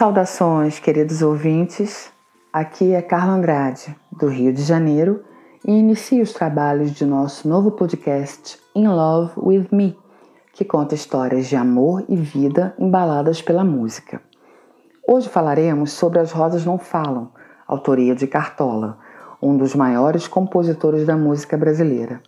Saudações, queridos ouvintes. Aqui é Carla Andrade, do Rio de Janeiro, e inicio os trabalhos de nosso novo podcast In Love with Me, que conta histórias de amor e vida embaladas pela música. Hoje falaremos sobre As Rosas Não Falam, autoria de Cartola, um dos maiores compositores da música brasileira.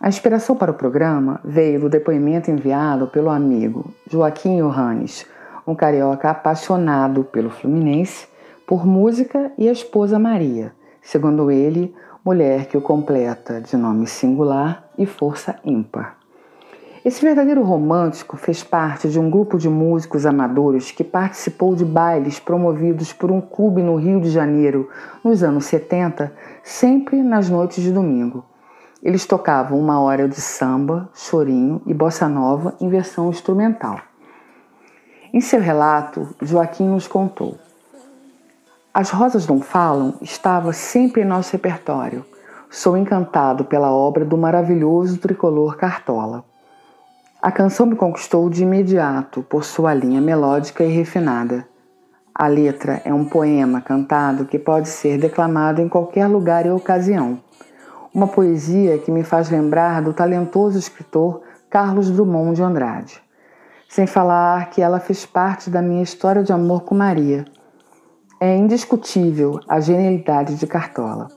A inspiração para o programa veio do depoimento enviado pelo amigo Joaquim Johannes, um carioca apaixonado pelo Fluminense, por música e a esposa Maria, segundo ele, mulher que o completa de nome singular e força ímpar. Esse verdadeiro romântico fez parte de um grupo de músicos amadores que participou de bailes promovidos por um clube no Rio de Janeiro nos anos 70, sempre nas noites de domingo. Eles tocavam uma hora de samba, chorinho e bossa nova em versão instrumental. Em seu relato, Joaquim nos contou: As Rosas Não Falam estava sempre em nosso repertório. Sou encantado pela obra do maravilhoso tricolor Cartola. A canção me conquistou de imediato por sua linha melódica e refinada. A letra é um poema cantado que pode ser declamado em qualquer lugar e ocasião. Uma poesia que me faz lembrar do talentoso escritor Carlos Drummond de Andrade. Sem falar que ela fez parte da minha história de amor com Maria. É indiscutível a genialidade de Cartola.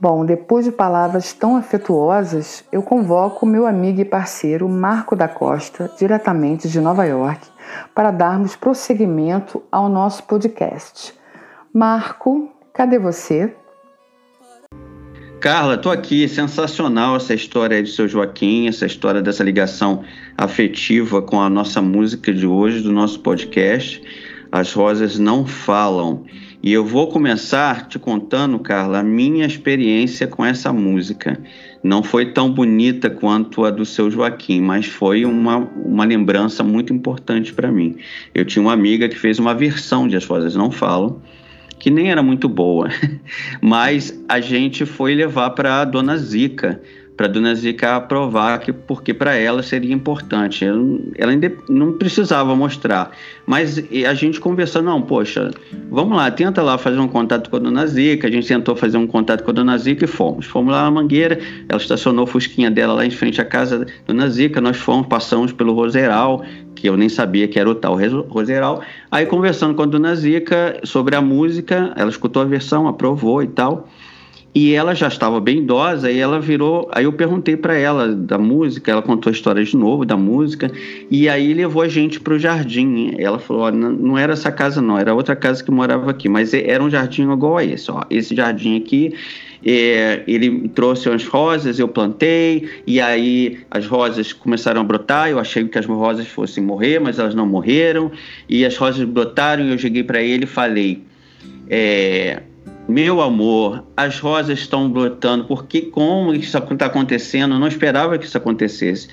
Bom, depois de palavras tão afetuosas, eu convoco meu amigo e parceiro Marco da Costa, diretamente de Nova York, para darmos prosseguimento ao nosso podcast. Marco, cadê você? Carla, tô aqui, sensacional essa história de seu Joaquim, essa história dessa ligação afetiva com a nossa música de hoje, do nosso podcast. As Rosas Não Falam. E eu vou começar te contando, Carla, a minha experiência com essa música. Não foi tão bonita quanto a do seu Joaquim, mas foi uma, uma lembrança muito importante para mim. Eu tinha uma amiga que fez uma versão de As Rosas Não Falam que nem era muito boa, mas a gente foi levar para a dona Zica, para a dona Zica aprovar que porque para ela seria importante. Ela ainda não precisava mostrar, mas a gente conversando, não, poxa, vamos lá, tenta lá fazer um contato com a dona Zica. A gente tentou fazer um contato com a dona Zica e fomos. Fomos lá na Mangueira, ela estacionou o fusquinha dela lá em frente à casa da dona Zica. Nós fomos, passamos pelo Roseral, que eu nem sabia que era o tal Roseral. Aí conversando com a dona Zica sobre a música, ela escutou a versão, aprovou e tal. E ela já estava bem idosa e ela virou. Aí eu perguntei para ela da música, ela contou a história de novo da música, e aí levou a gente para o jardim. Ela falou: não era essa casa, não, era outra casa que morava aqui, mas era um jardim igual a esse. Ó. Esse jardim aqui é, ele trouxe as rosas, eu plantei, e aí as rosas começaram a brotar. Eu achei que as rosas fossem morrer, mas elas não morreram. E as rosas brotaram, e eu cheguei para ele e falei: é, Meu amor, as rosas estão brotando, porque como isso está acontecendo? Eu não esperava que isso acontecesse.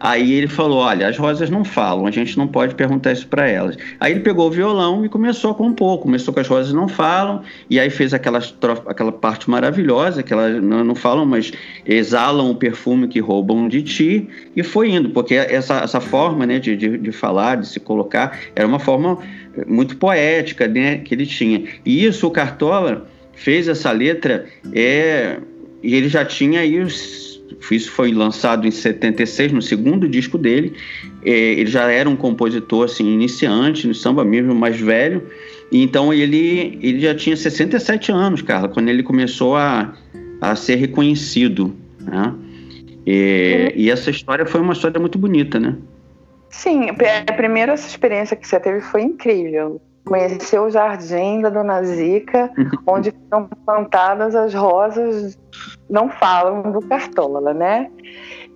Aí ele falou: Olha, as rosas não falam, a gente não pode perguntar isso para elas. Aí ele pegou o violão e começou a compor. Começou com as rosas não falam, e aí fez aquela, aquela parte maravilhosa, que elas não, não falam, mas exalam o perfume que roubam de ti, e foi indo, porque essa, essa forma né, de, de, de falar, de se colocar, era uma forma muito poética né, que ele tinha. E isso o Cartola fez essa letra, é, e ele já tinha aí os isso foi lançado em 76, no segundo disco dele. É, ele já era um compositor assim, iniciante no samba mesmo, mais velho. Então ele, ele já tinha 67 anos, Carla, quando ele começou a, a ser reconhecido. Né? E, e essa história foi uma história muito bonita, né? Sim, a primeira essa experiência que você teve foi incrível. Conheceu o jardim da Dona Zica, onde foram plantadas as rosas, não falam do Cartola, né?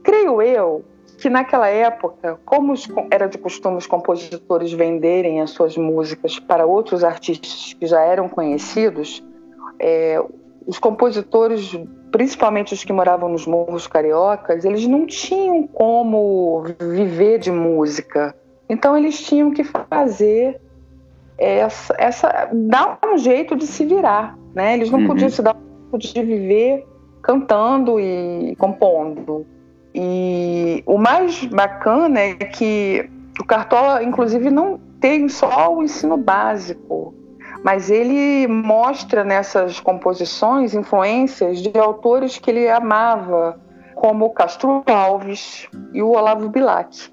Creio eu que naquela época, como era de costume os compositores venderem as suas músicas para outros artistas que já eram conhecidos, é, os compositores, principalmente os que moravam nos morros cariocas, eles não tinham como viver de música. Então eles tinham que fazer essa, essa dar um jeito de se virar, né? Eles não uhum. podiam se dar um jeito de viver cantando e compondo. E o mais bacana é que o Cartola, inclusive, não tem só o ensino básico, mas ele mostra nessas composições influências de autores que ele amava, como Castro Alves e o Olavo Bilac.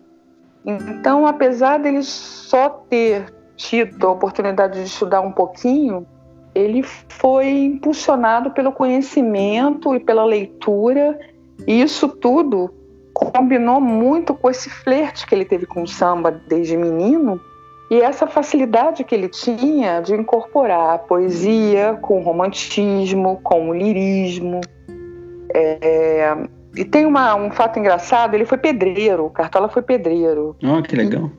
Então, apesar dele só ter tido a oportunidade de estudar um pouquinho, ele foi impulsionado pelo conhecimento e pela leitura, e isso tudo combinou muito com esse flerte que ele teve com o samba desde menino e essa facilidade que ele tinha de incorporar a poesia com o romantismo, com o lirismo. É, e tem uma, um fato engraçado, ele foi pedreiro, Cartola foi pedreiro. Oh, que legal.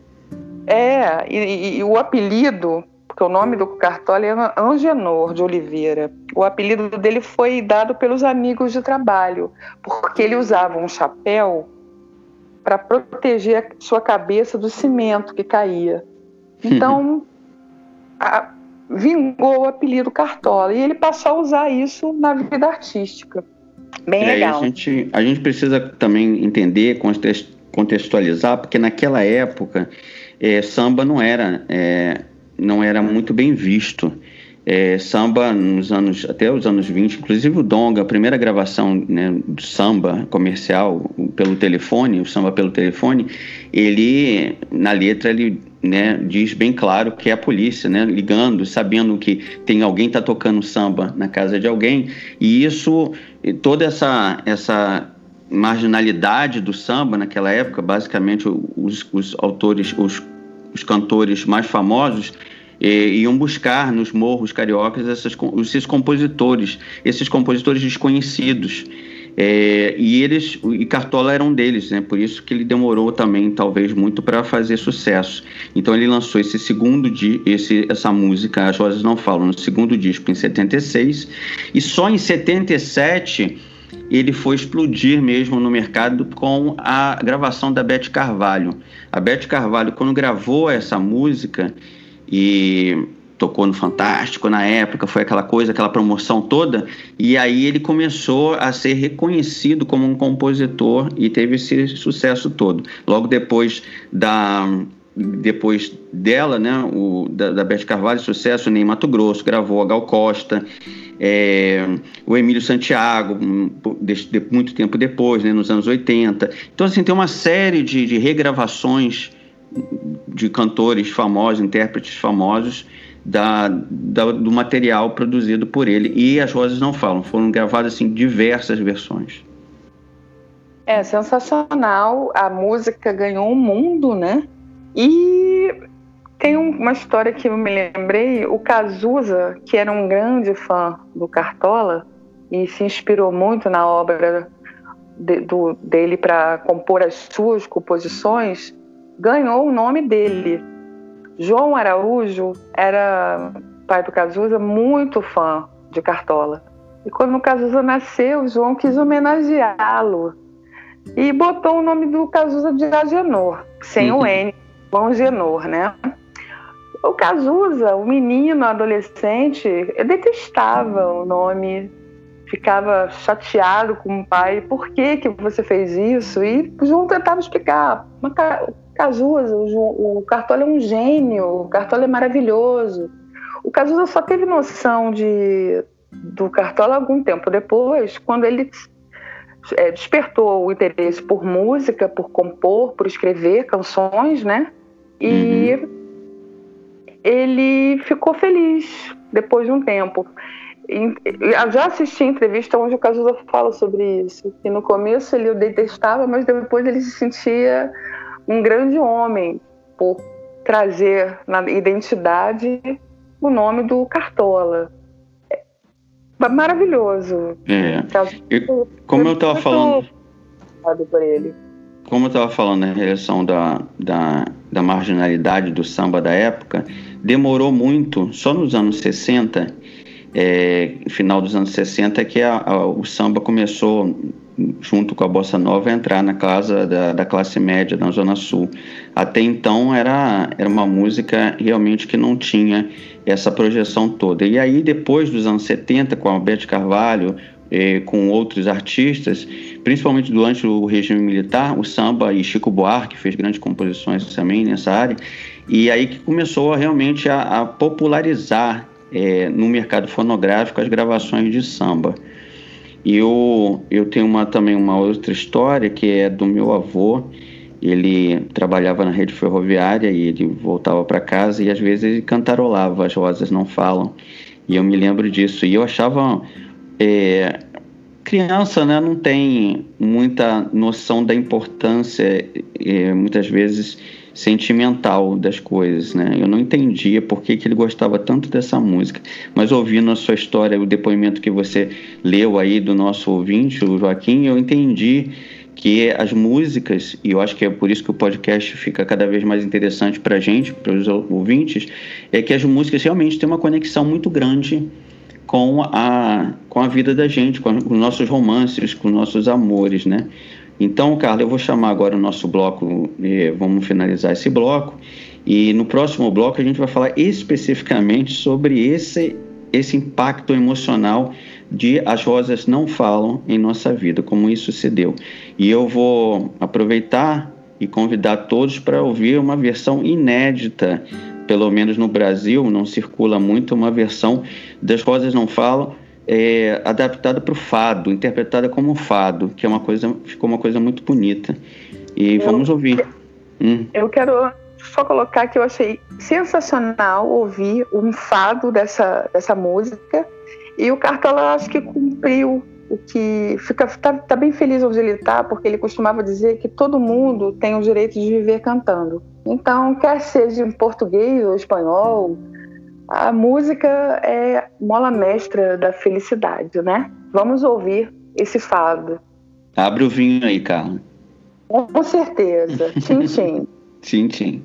É, e, e o apelido, porque o nome do Cartola é Angenor de Oliveira. O apelido dele foi dado pelos amigos de trabalho, porque ele usava um chapéu para proteger a sua cabeça do cimento que caía. Então, a, vingou o apelido Cartola e ele passou a usar isso na vida artística. Bem é, legal. A gente, a gente precisa também entender, contextualizar, porque naquela época é, samba não era, é, não era muito bem visto. É, samba nos anos até os anos 20, inclusive o Donga, a primeira gravação né, do samba comercial pelo telefone, o samba pelo telefone, ele na letra ele né, diz bem claro que é a polícia, né, ligando, sabendo que tem alguém tá tocando samba na casa de alguém, e isso toda essa essa marginalidade do samba naquela época, basicamente os, os autores, os, os cantores mais famosos iam buscar nos morros cariocas essas, esses compositores, esses compositores desconhecidos. É, e eles, e Cartola era um deles, né? Por isso que ele demorou também, talvez, muito para fazer sucesso. Então ele lançou esse segundo esse, essa música, As Rosas Não Falam, no segundo disco em 76, e só em 77 ele foi explodir mesmo no mercado com a gravação da Beth Carvalho. A Beth Carvalho, quando gravou essa música, e tocou no Fantástico na época, foi aquela coisa, aquela promoção toda, e aí ele começou a ser reconhecido como um compositor e teve esse sucesso todo. Logo depois da depois dela, né, o, da, da Beth Carvalho, sucesso, nem Mato Grosso, gravou a Gal Costa, é, o Emílio Santiago, muito tempo depois, né, nos anos 80. Então, assim, tem uma série de, de regravações de cantores famosos, intérpretes famosos da, da, do material produzido por ele. E As Rosas Não Falam, foram gravadas assim, diversas versões. É sensacional, a música ganhou um mundo, né? E tem uma história que eu me lembrei, o Cazuza, que era um grande fã do Cartola e se inspirou muito na obra de, do, dele para compor as suas composições, ganhou o nome dele. João Araújo era, pai do Cazuza, muito fã de Cartola. E quando o Cazuza nasceu, João quis homenageá-lo e botou o nome do Cazuza de Agenor, sem uhum. o N, João Genor, né? O Cazuza, o menino, adolescente, detestava o nome, ficava chateado com o pai, por que, que você fez isso? E João tentava explicar, mas Cazuza, o, o Cartola é um gênio, o Cartola é maravilhoso. O Cazuza só teve noção de, do Cartola algum tempo depois, quando ele é, despertou o interesse por música, por compor, por escrever canções, né? E uhum. ele ficou feliz depois de um tempo. Eu já assisti entrevista onde o Cazuza fala sobre isso, que no começo ele o detestava, mas depois ele se sentia um grande homem por trazer na identidade o nome do Cartola. É maravilhoso. É. Eu, como eu estava falando. Por ele. Como eu estava falando na relação da, da, da marginalidade do samba da época, demorou muito, só nos anos 60, é, final dos anos 60, que a, a, o samba começou junto com a bossa nova, entrar na casa da, da, classe média na Zona Sul. Até então era, era uma música realmente que não tinha essa projeção toda. E aí, depois dos anos 70, com a Bete Carvalho, eh, com outros artistas, principalmente durante o regime militar, o samba e Chico Buarque fez grandes composições também nessa área, e aí que começou realmente a, a popularizar é, no mercado fonográfico as gravações de samba. E eu, eu tenho uma, também uma outra história que é do meu avô. Ele trabalhava na rede ferroviária e ele voltava para casa e às vezes ele cantarolava As Rosas Não Falam. E eu me lembro disso. E eu achava. É, criança né, não tem muita noção da importância, é, muitas vezes sentimental das coisas, né? Eu não entendia por que, que ele gostava tanto dessa música, mas ouvindo a sua história, o depoimento que você leu aí do nosso ouvinte, o Joaquim, eu entendi que as músicas, e eu acho que é por isso que o podcast fica cada vez mais interessante para a gente, para os ouvintes, é que as músicas realmente têm uma conexão muito grande com a, com a vida da gente, com os nossos romances, com os nossos amores, né? Então, Carla, eu vou chamar agora o nosso bloco, vamos finalizar esse bloco, e no próximo bloco a gente vai falar especificamente sobre esse, esse impacto emocional de As Rosas Não Falam em nossa vida, como isso se deu. E eu vou aproveitar e convidar todos para ouvir uma versão inédita, pelo menos no Brasil, não circula muito, uma versão das Rosas Não Falam, é, adaptada para o fado, interpretada como fado, que é uma coisa, ficou uma coisa muito bonita. E eu, vamos ouvir. Hum. Eu quero só colocar que eu achei sensacional ouvir um fado dessa, dessa música e o Cartola acho que cumpriu o que fica tá, tá bem feliz onde ele está porque ele costumava dizer que todo mundo tem o direito de viver cantando. Então, quer seja em português ou espanhol, a música é mola mestra da felicidade, né? Vamos ouvir esse fado. Abre o vinho aí, Carla. Com certeza. tchim, tchim. tchim, tchim.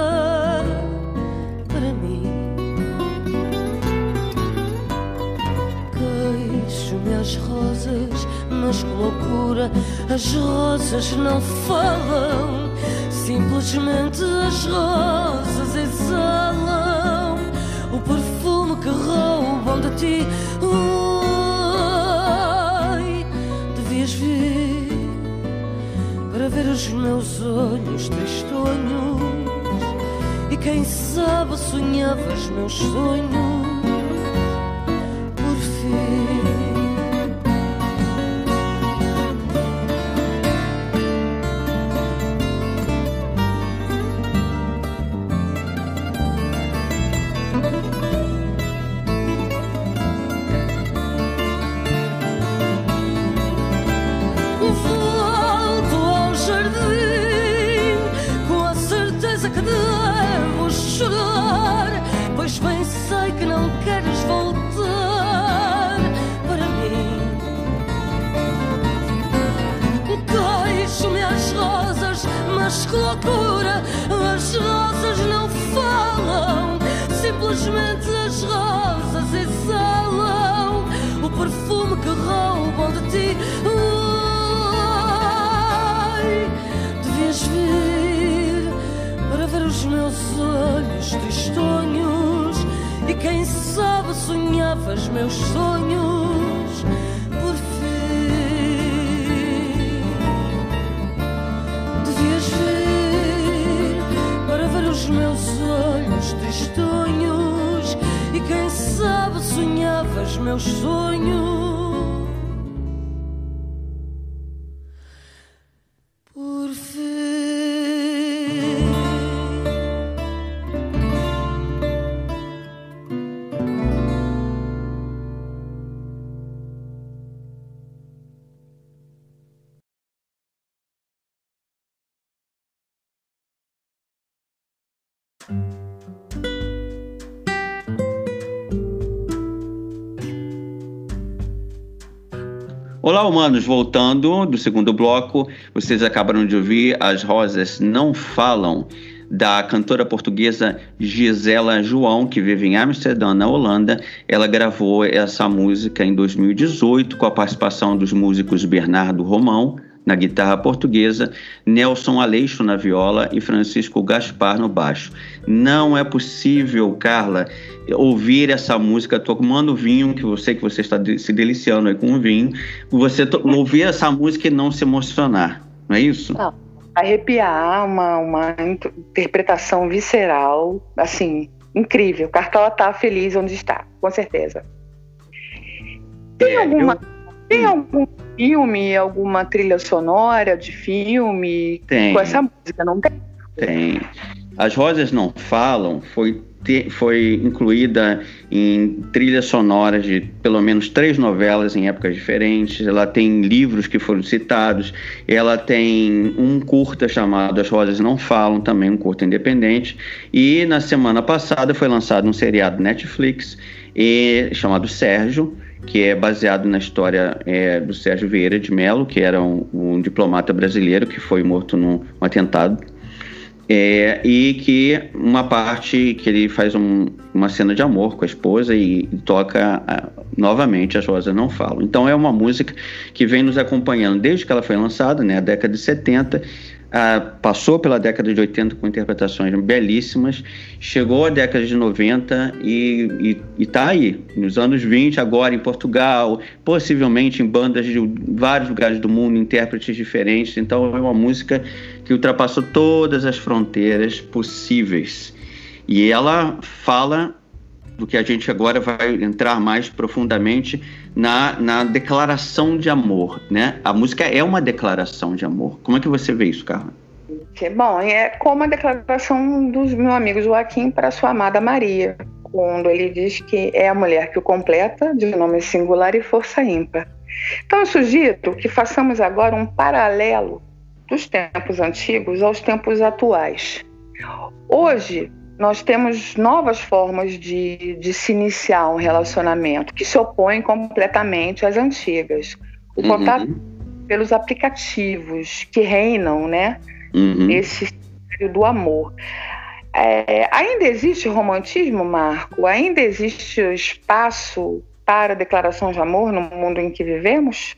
as rosas, mas que loucura, as rosas não falam. Simplesmente as rosas exalam o perfume que roubam de ti. Ai, devias vir para ver os meus olhos tristonhos e quem sabe sonhavas meus sonhos ver os meus olhos tristonhos e quem sabe sonhavas meus sonhos por fim. Devias vir para ver os meus olhos tristonhos e quem sabe sonhavas meus sonhos. Olá, humanos! Voltando do segundo bloco, vocês acabaram de ouvir As Rosas Não Falam, da cantora portuguesa Gisela João, que vive em Amsterdã, na Holanda. Ela gravou essa música em 2018 com a participação dos músicos Bernardo Romão, na guitarra portuguesa, Nelson Aleixo na viola e Francisco Gaspar no baixo. Não é possível, Carla, ouvir essa música tomando vinho, que você que você está se deliciando aí com o vinho, você ouvir essa música e não se emocionar, não é isso? Não. Arrepiar, uma, uma interpretação visceral, assim, incrível. Cartola está feliz onde está, com certeza. Tem é, alguma. Eu... Tem algum filme, alguma trilha sonora de filme tem. com essa música? Não tem? Tem. As Rosas Não Falam foi, foi incluída em trilhas sonoras de pelo menos três novelas em épocas diferentes. Ela tem livros que foram citados. Ela tem um curta chamado As Rosas Não Falam, também um curta independente. E na semana passada foi lançado um seriado Netflix e, chamado Sérgio que é baseado na história é, do Sérgio Vieira de Mello, que era um, um diplomata brasileiro que foi morto num um atentado. É, e que uma parte que ele faz um, uma cena de amor com a esposa e, toca a, novamente As Rosas Não Falam. Então é uma música que vem nos acompanhando desde que ela foi lançada, né, a década de 70, ah, passou pela década de 80 com interpretações belíssimas, chegou à década de 90 e está aí, nos anos 20, agora em Portugal, possivelmente em bandas de vários lugares do mundo, intérpretes diferentes. Então é uma música que ultrapassou todas as fronteiras possíveis. E ela fala do que a gente agora vai entrar mais profundamente na, na declaração de amor, né? A música é uma declaração de amor. Como é que você vê isso, Carla? Bom, é como a declaração dos meus amigos Joaquim para sua amada Maria, quando ele diz que é a mulher que o completa, de nome singular e força ímpar. Então, eu sugiro que façamos agora um paralelo dos tempos antigos aos tempos atuais. Hoje, nós temos novas formas de, de se iniciar um relacionamento que se opõem completamente às antigas. O uhum. contato pelos aplicativos que reinam, né? Uhum. Esse do amor. É, ainda existe romantismo, Marco? Ainda existe espaço para declaração de amor no mundo em que vivemos?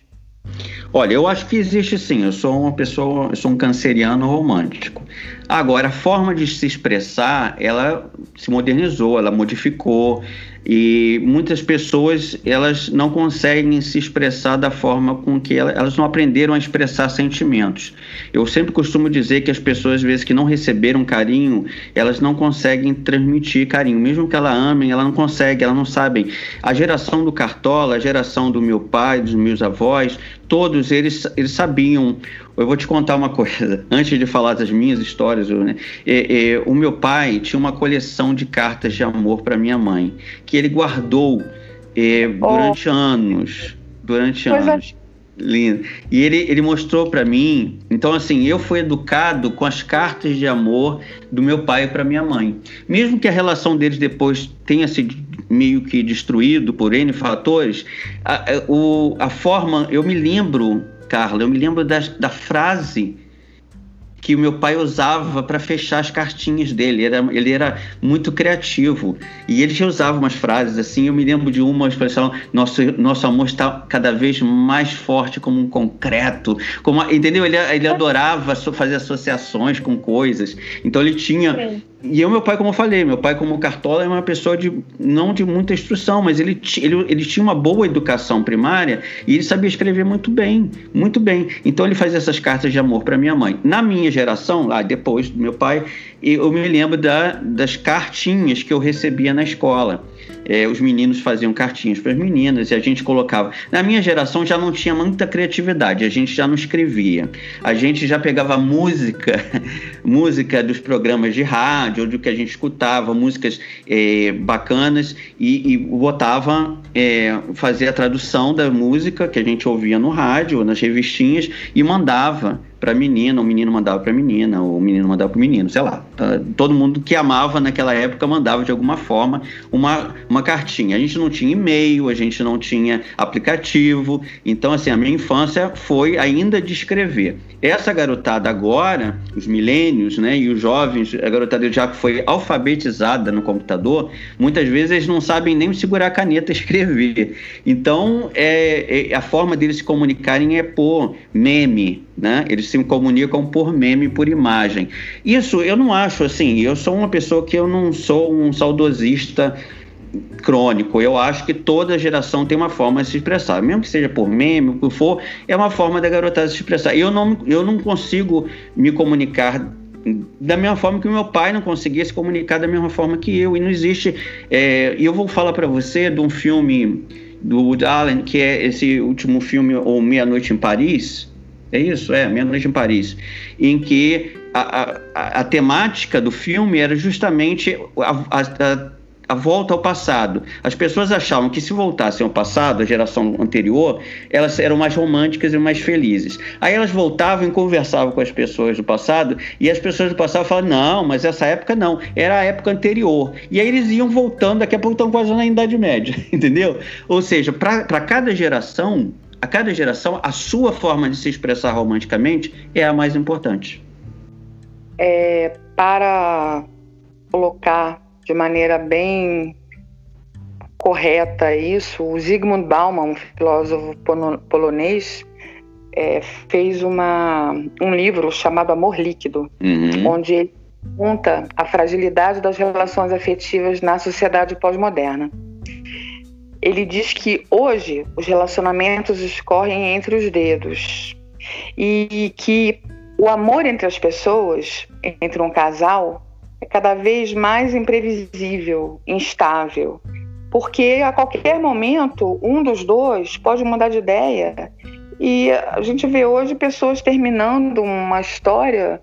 Olha, eu acho que existe sim. Eu sou uma pessoa, eu sou um canceriano romântico. Agora, a forma de se expressar, ela se modernizou, ela modificou e muitas pessoas elas não conseguem se expressar da forma com que elas, elas não aprenderam a expressar sentimentos. Eu sempre costumo dizer que as pessoas às vezes que não receberam carinho, elas não conseguem transmitir carinho, mesmo que ela amem, ela não consegue, elas não sabem. A geração do Cartola, a geração do meu pai, dos meus avós, todos eles eles sabiam eu vou te contar uma coisa, antes de falar das minhas histórias, né? é, é, o meu pai tinha uma coleção de cartas de amor para minha mãe, que ele guardou é, durante oh. anos, durante anos. Lindo. E ele, ele mostrou para mim. Então, assim, eu fui educado com as cartas de amor do meu pai para minha mãe. Mesmo que a relação deles depois tenha sido meio que destruído por N fatores, a, a, o, a forma. Eu me lembro Carla. Eu me lembro da, da frase que o meu pai usava para fechar as cartinhas dele. Era, ele era muito criativo. E ele já usava umas frases assim. Eu me lembro de uma expressão: nosso, nosso amor está cada vez mais forte como um concreto. Como, entendeu? Ele, ele adorava fazer associações com coisas. Então ele tinha. E eu, meu pai, como eu falei, meu pai, como cartola, é uma pessoa de não de muita instrução, mas ele, ele, ele tinha uma boa educação primária e ele sabia escrever muito bem, muito bem. Então ele fazia essas cartas de amor para minha mãe. Na minha geração, lá depois do meu pai, eu me lembro da, das cartinhas que eu recebia na escola é, os meninos faziam cartinhas para as meninas e a gente colocava. Na minha geração já não tinha muita criatividade, a gente já não escrevia. A gente já pegava música, música dos programas de rádio, do que a gente escutava, músicas é, bacanas e, e botava, é, fazia a tradução da música que a gente ouvia no rádio, nas revistinhas e mandava para menina, o menino mandava para menina, o menino mandava para o menino, sei lá. Tá? Todo mundo que amava naquela época mandava de alguma forma uma, uma cartinha. A gente não tinha e-mail, a gente não tinha aplicativo. Então, assim, a minha infância foi ainda de escrever. Essa garotada agora, os milênios, né, e os jovens, a garotada já foi alfabetizada no computador, muitas vezes eles não sabem nem segurar a caneta e escrever. Então, é, é, a forma deles se comunicarem é por meme, né? Eles se comunicam por meme, por imagem. Isso eu não acho assim. Eu sou uma pessoa que eu não sou um saudosista crônico. Eu acho que toda geração tem uma forma de se expressar, mesmo que seja por meme, o que for, é uma forma da garotada se expressar. Eu não, eu não consigo me comunicar da mesma forma que o meu pai não conseguia se comunicar da mesma forma que eu. E não existe. É, e eu vou falar para você de um filme do Woody Allen, que é esse último filme, ou Meia Noite em Paris. É isso? É, Meia Noite em Paris. Em que a, a, a temática do filme era justamente a, a a volta ao passado. As pessoas achavam que se voltassem ao passado, a geração anterior, elas eram mais românticas e mais felizes. Aí elas voltavam e conversavam com as pessoas do passado, e as pessoas do passado falavam: não, mas essa época não, era a época anterior. E aí eles iam voltando, daqui a pouco estão quase na Idade Média, entendeu? Ou seja, para cada geração, a cada geração, a sua forma de se expressar romanticamente é a mais importante. É, para colocar de maneira bem correta isso, o Zygmunt Bauman, um filósofo polonês, é, fez uma, um livro chamado Amor Líquido, uhum. onde ele conta a fragilidade das relações afetivas na sociedade pós-moderna. Ele diz que hoje os relacionamentos escorrem entre os dedos e que o amor entre as pessoas, entre um casal, é cada vez mais imprevisível, instável, porque a qualquer momento um dos dois pode mudar de ideia. E a gente vê hoje pessoas terminando uma história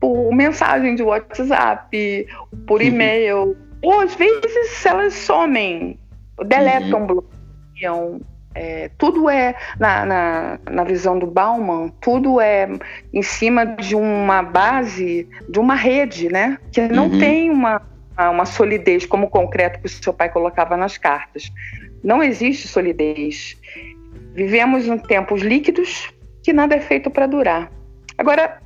por mensagem de WhatsApp, por uhum. e-mail, ou às vezes elas somem, deletam, uhum. bloqueiam, é, tudo é, na, na, na, visão do Bauman, tudo é em cima de uma base, de uma rede, né? Que não uhum. tem uma, uma solidez como o concreto que o seu pai colocava nas cartas. Não existe solidez. Vivemos em tempos líquidos que nada é feito para durar. Agora,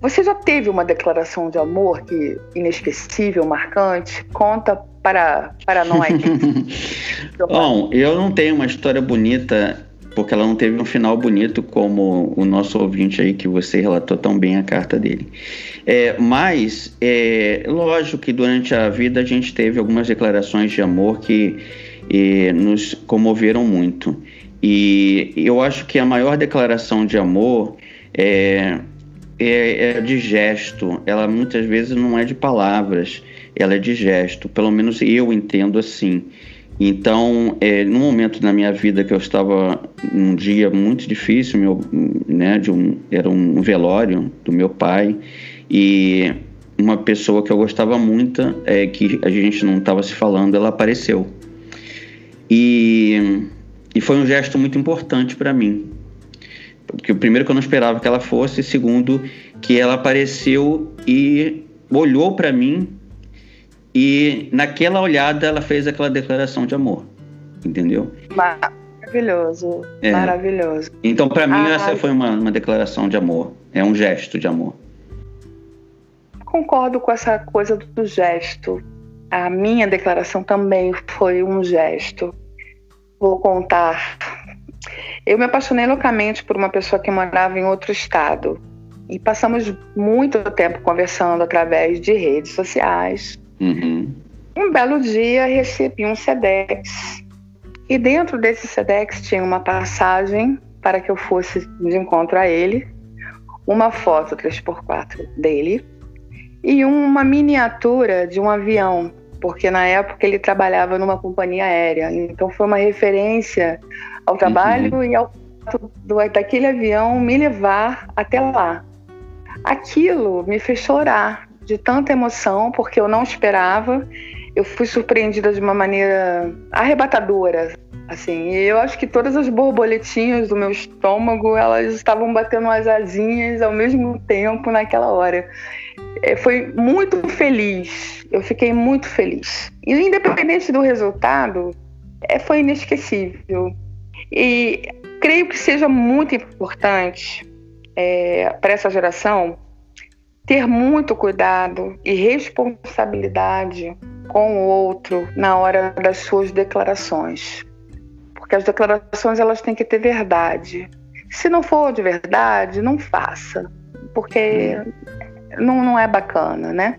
você já teve uma declaração de amor que inesquecível, marcante? Conta para, para nós. Bom, eu não tenho uma história bonita, porque ela não teve um final bonito como o nosso ouvinte aí, que você relatou tão bem a carta dele. É, mas, é, lógico que durante a vida a gente teve algumas declarações de amor que é, nos comoveram muito. E eu acho que a maior declaração de amor é é, é de gesto, ela muitas vezes não é de palavras, ela é de gesto, pelo menos eu entendo assim. Então, é, no momento na minha vida que eu estava num dia muito difícil, meu, né, de um, era um velório do meu pai e uma pessoa que eu gostava muito, é, que a gente não estava se falando, ela apareceu. E, e foi um gesto muito importante para mim, porque primeiro que eu não esperava que ela fosse, segundo que ela apareceu e olhou para mim e naquela olhada ela fez aquela declaração de amor, entendeu? Maravilhoso, é. maravilhoso. Então para mim ah, essa foi uma, uma declaração de amor, é um gesto de amor. Concordo com essa coisa do gesto. A minha declaração também foi um gesto. Vou contar eu me apaixonei loucamente por uma pessoa que morava em outro estado e passamos muito tempo conversando através de redes sociais. Uhum. Um belo dia recebi um SEDEX e dentro desse SEDEX tinha uma passagem para que eu fosse de encontro a ele, uma foto 3x4 dele e uma miniatura de um avião, porque na época ele trabalhava numa companhia aérea. Então foi uma referência ao trabalho uhum. e ao do, daquele avião me levar até lá. Aquilo me fez chorar de tanta emoção, porque eu não esperava. Eu fui surpreendida de uma maneira arrebatadora. Assim, eu acho que todas as borboletinhas do meu estômago, elas estavam batendo as asinhas ao mesmo tempo naquela hora. É, foi muito feliz, eu fiquei muito feliz. E independente do resultado, é, foi inesquecível. E creio que seja muito importante é, para essa geração ter muito cuidado e responsabilidade com o outro na hora das suas declarações. Porque as declarações elas têm que ter verdade. Se não for de verdade, não faça, porque não, não é bacana, né?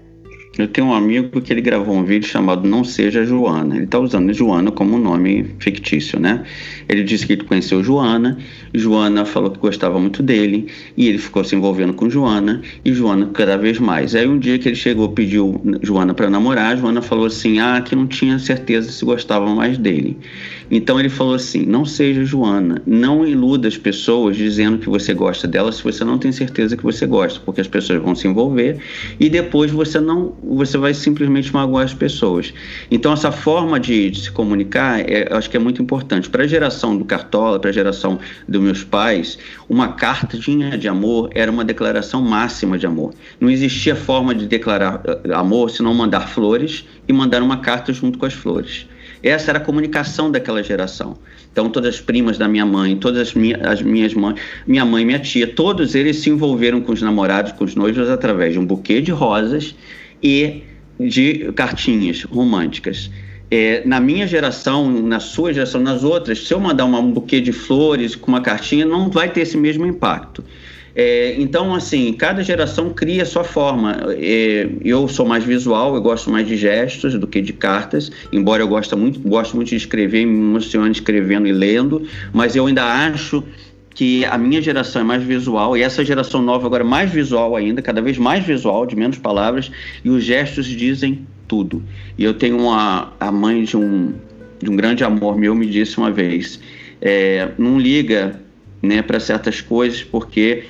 Eu tenho um amigo que ele gravou um vídeo chamado Não Seja Joana. Ele está usando Joana como nome fictício, né? Ele disse que ele conheceu Joana, Joana falou que gostava muito dele, e ele ficou se envolvendo com Joana, e Joana cada vez mais. Aí um dia que ele chegou, pediu Joana para namorar, Joana falou assim: ah, que não tinha certeza se gostava mais dele. Então ele falou assim: não seja Joana, não iluda as pessoas dizendo que você gosta delas se você não tem certeza que você gosta, porque as pessoas vão se envolver e depois você não, você vai simplesmente magoar as pessoas. Então essa forma de, de se comunicar, é, acho que é muito importante para a geração do Cartola, para a geração dos meus pais. Uma cartinha de amor era uma declaração máxima de amor. Não existia forma de declarar eh, amor se não mandar flores e mandar uma carta junto com as flores. Essa era a comunicação daquela geração. Então, todas as primas da minha mãe, todas as, minha, as minhas mães, minha mãe, minha tia, todos eles se envolveram com os namorados, com os noivos, através de um buquê de rosas e de cartinhas românticas. É, na minha geração, na sua geração, nas outras, se eu mandar uma, um buquê de flores com uma cartinha, não vai ter esse mesmo impacto. É, então, assim, cada geração cria a sua forma. É, eu sou mais visual, eu gosto mais de gestos do que de cartas, embora eu goste muito, gosto muito de escrever, me emocione escrevendo e lendo, mas eu ainda acho que a minha geração é mais visual e essa geração nova agora é mais visual ainda, cada vez mais visual, de menos palavras, e os gestos dizem tudo. E eu tenho uma a mãe de um de um grande amor meu me disse uma vez, é, não liga né, para certas coisas porque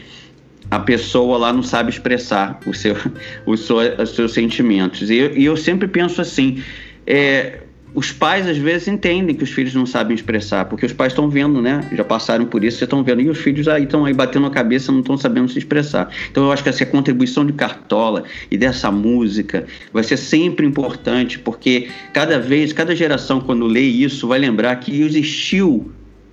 a pessoa lá não sabe expressar o seu, o seu, os seus sentimentos. E eu, e eu sempre penso assim: é, os pais às vezes entendem que os filhos não sabem expressar, porque os pais estão vendo, né? Já passaram por isso, estão vendo. E os filhos aí estão aí batendo a cabeça, não estão sabendo se expressar. Então eu acho que essa contribuição de Cartola e dessa música vai ser sempre importante, porque cada vez, cada geração, quando lê isso, vai lembrar que existiu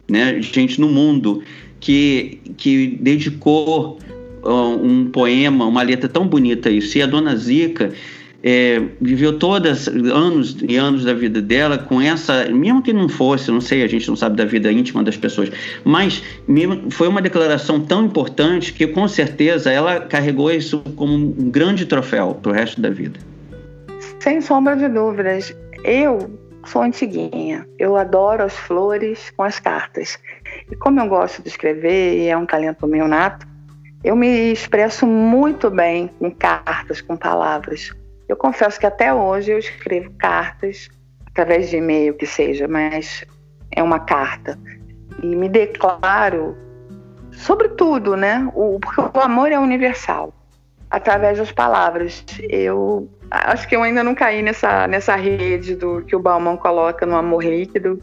né, gente no mundo que, que dedicou um poema, uma letra tão bonita isso. E a dona Zica é, viveu todos anos e anos da vida dela com essa, mesmo que não fosse, não sei, a gente não sabe da vida íntima das pessoas, mas foi uma declaração tão importante que com certeza ela carregou isso como um grande troféu para o resto da vida. Sem sombra de dúvidas. Eu sou antiguinha, eu adoro as flores com as cartas. E como eu gosto de escrever e é um talento meu nato, eu me expresso muito bem com cartas, com palavras. Eu confesso que até hoje eu escrevo cartas através de e-mail que seja, mas é uma carta e me declaro sobre tudo, né? O, porque o amor é universal através das palavras. Eu acho que eu ainda não caí nessa, nessa rede do que o Bauman coloca no amor líquido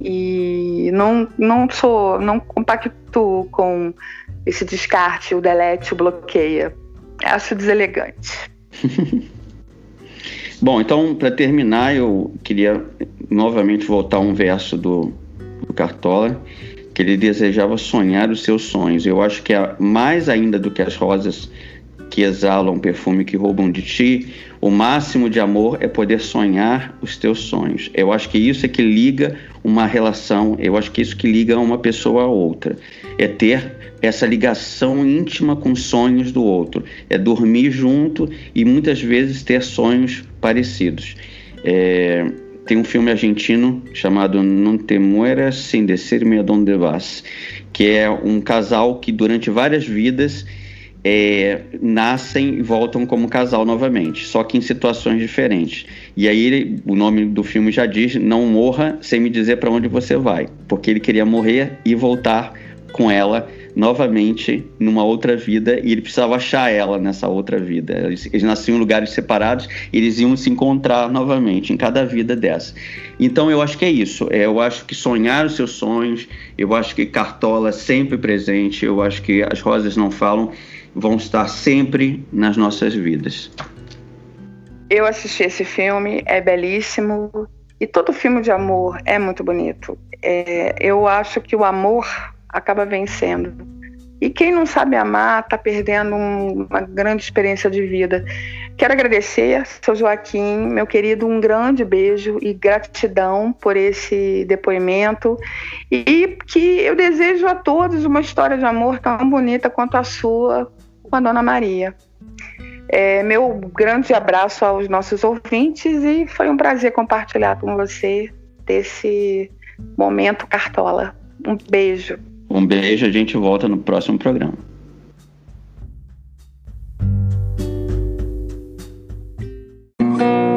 e não, não sou, não compacto com esse descarte, o delete, o bloqueia. Acho deselegante. Bom, então, para terminar, eu queria novamente voltar a um verso do, do Cartola, que ele desejava sonhar os seus sonhos. Eu acho que é mais ainda do que as rosas que exalam perfume que roubam de ti, o máximo de amor é poder sonhar os teus sonhos. Eu acho que isso é que liga uma relação, eu acho que isso que liga uma pessoa a outra. É ter essa ligação íntima com os sonhos do outro, é dormir junto e muitas vezes ter sonhos parecidos. É, tem um filme argentino chamado Não te mueras sin decirme a donde vas, que é um casal que durante várias vidas é, nascem e voltam como casal novamente, só que em situações diferentes. E aí ele, o nome do filme já diz: Não morra sem me dizer para onde você vai, porque ele queria morrer e voltar com ela novamente numa outra vida e ele precisava achar ela nessa outra vida. Eles, eles nasciam em lugares separados eles iam se encontrar novamente em cada vida dessa. Então eu acho que é isso. É, eu acho que sonhar os seus sonhos, eu acho que Cartola sempre presente, eu acho que as rosas não falam, vão estar sempre nas nossas vidas. Eu assisti esse filme, é belíssimo e todo filme de amor é muito bonito. É, eu acho que o amor acaba vencendo. E quem não sabe amar está perdendo um, uma grande experiência de vida. Quero agradecer, seu Joaquim, meu querido, um grande beijo e gratidão por esse depoimento. E que eu desejo a todos uma história de amor tão bonita quanto a sua com a Dona Maria. É, meu grande abraço aos nossos ouvintes e foi um prazer compartilhar com você desse momento cartola. Um beijo. Um beijo, a gente volta no próximo programa. Música